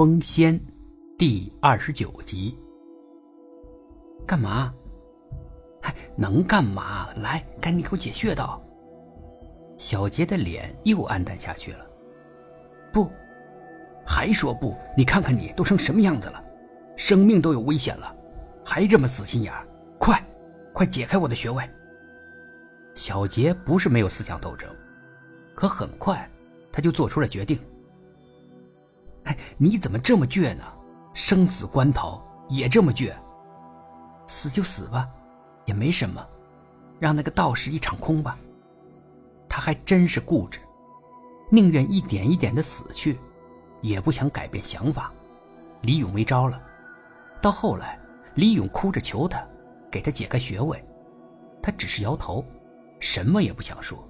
风仙》第二十九集。干嘛？还能干嘛？来，赶紧给我解穴道。小杰的脸又暗淡下去了。不，还说不？你看看你都成什么样子了，生命都有危险了，还这么死心眼儿？快，快解开我的穴位！小杰不是没有思想斗争，可很快他就做出了决定。哎，你怎么这么倔呢？生死关头也这么倔？死就死吧，也没什么，让那个道士一场空吧。他还真是固执，宁愿一点一点的死去，也不想改变想法。李勇没招了。到后来，李勇哭着求他，给他解开穴位，他只是摇头，什么也不想说。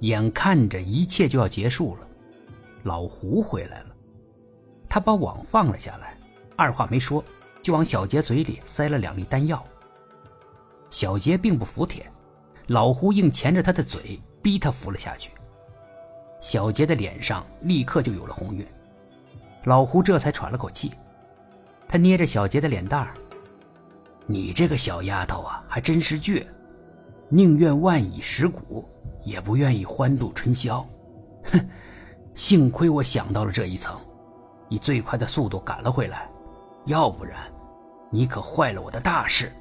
眼看着一切就要结束了，老胡回来了，他把网放了下来，二话没说，就往小杰嘴里塞了两粒丹药。小杰并不服帖。老胡硬钳着他的嘴，逼他服了下去。小杰的脸上立刻就有了红晕，老胡这才喘了口气。他捏着小杰的脸蛋儿：“你这个小丫头啊，还真是倔，宁愿万蚁蚀骨，也不愿意欢度春宵。哼，幸亏我想到了这一层，以最快的速度赶了回来，要不然，你可坏了我的大事。”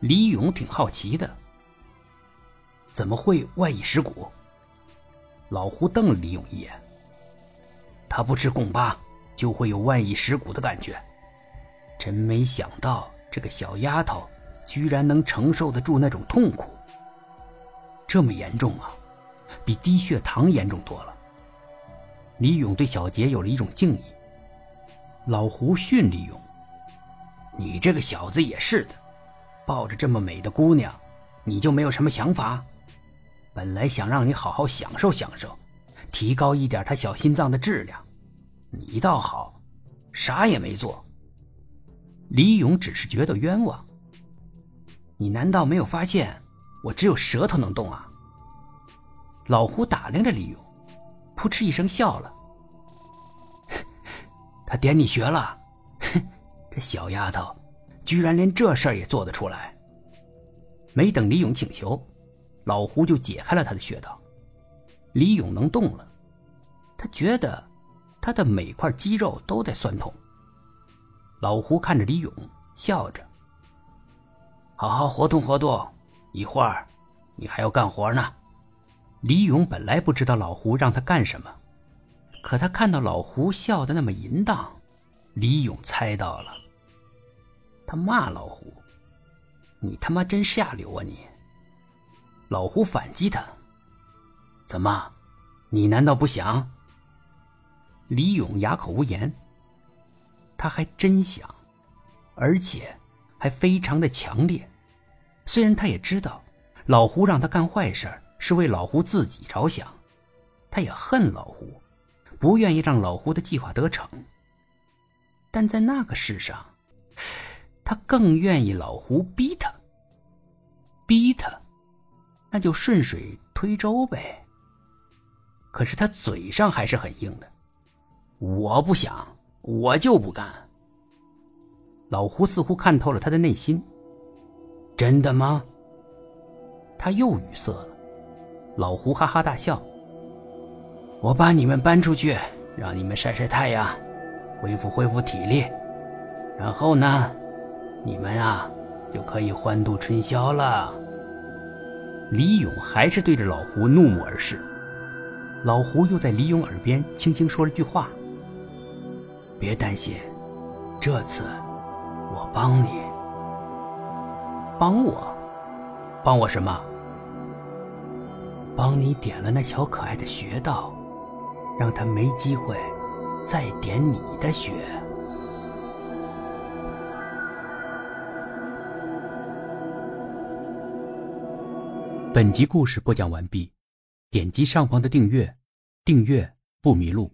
李勇挺好奇的。怎么会万蚁蚀骨？老胡瞪了李勇一眼。他不吃贡巴，就会有万蚁蚀骨的感觉。真没想到这个小丫头居然能承受得住那种痛苦。这么严重啊，比低血糖严重多了。李勇对小杰有了一种敬意。老胡训李勇：“你这个小子也是的，抱着这么美的姑娘，你就没有什么想法？”本来想让你好好享受享受，提高一点他小心脏的质量，你倒好，啥也没做。李勇只是觉得冤枉。你难道没有发现我只有舌头能动啊？老胡打量着李勇，扑哧一声笑了。他点你穴了？哼，这小丫头，居然连这事也做得出来。没等李勇请求。老胡就解开了他的穴道，李勇能动了，他觉得他的每块肌肉都在酸痛。老胡看着李勇，笑着：“好好活动活动，一会儿你还要干活呢。”李勇本来不知道老胡让他干什么，可他看到老胡笑得那么淫荡，李勇猜到了。他骂老胡：“你他妈真下流啊你！”老胡反击他：“怎么，你难道不想？”李勇哑口无言。他还真想，而且还非常的强烈。虽然他也知道老胡让他干坏事儿是为老胡自己着想，他也恨老胡，不愿意让老胡的计划得逞。但在那个世上，他更愿意老胡逼他，逼他。那就顺水推舟呗。可是他嘴上还是很硬的，我不想，我就不干。老胡似乎看透了他的内心，真的吗？他又语塞了。老胡哈哈大笑：“我把你们搬出去，让你们晒晒太阳，恢复恢复体力，然后呢，你们啊就可以欢度春宵了。”李勇还是对着老胡怒目而视，老胡又在李勇耳边轻轻说了句话：“别担心，这次我帮你。帮我？帮我什么？帮你点了那小可爱的穴道，让他没机会再点你的穴。”本集故事播讲完毕，点击上方的订阅，订阅不迷路。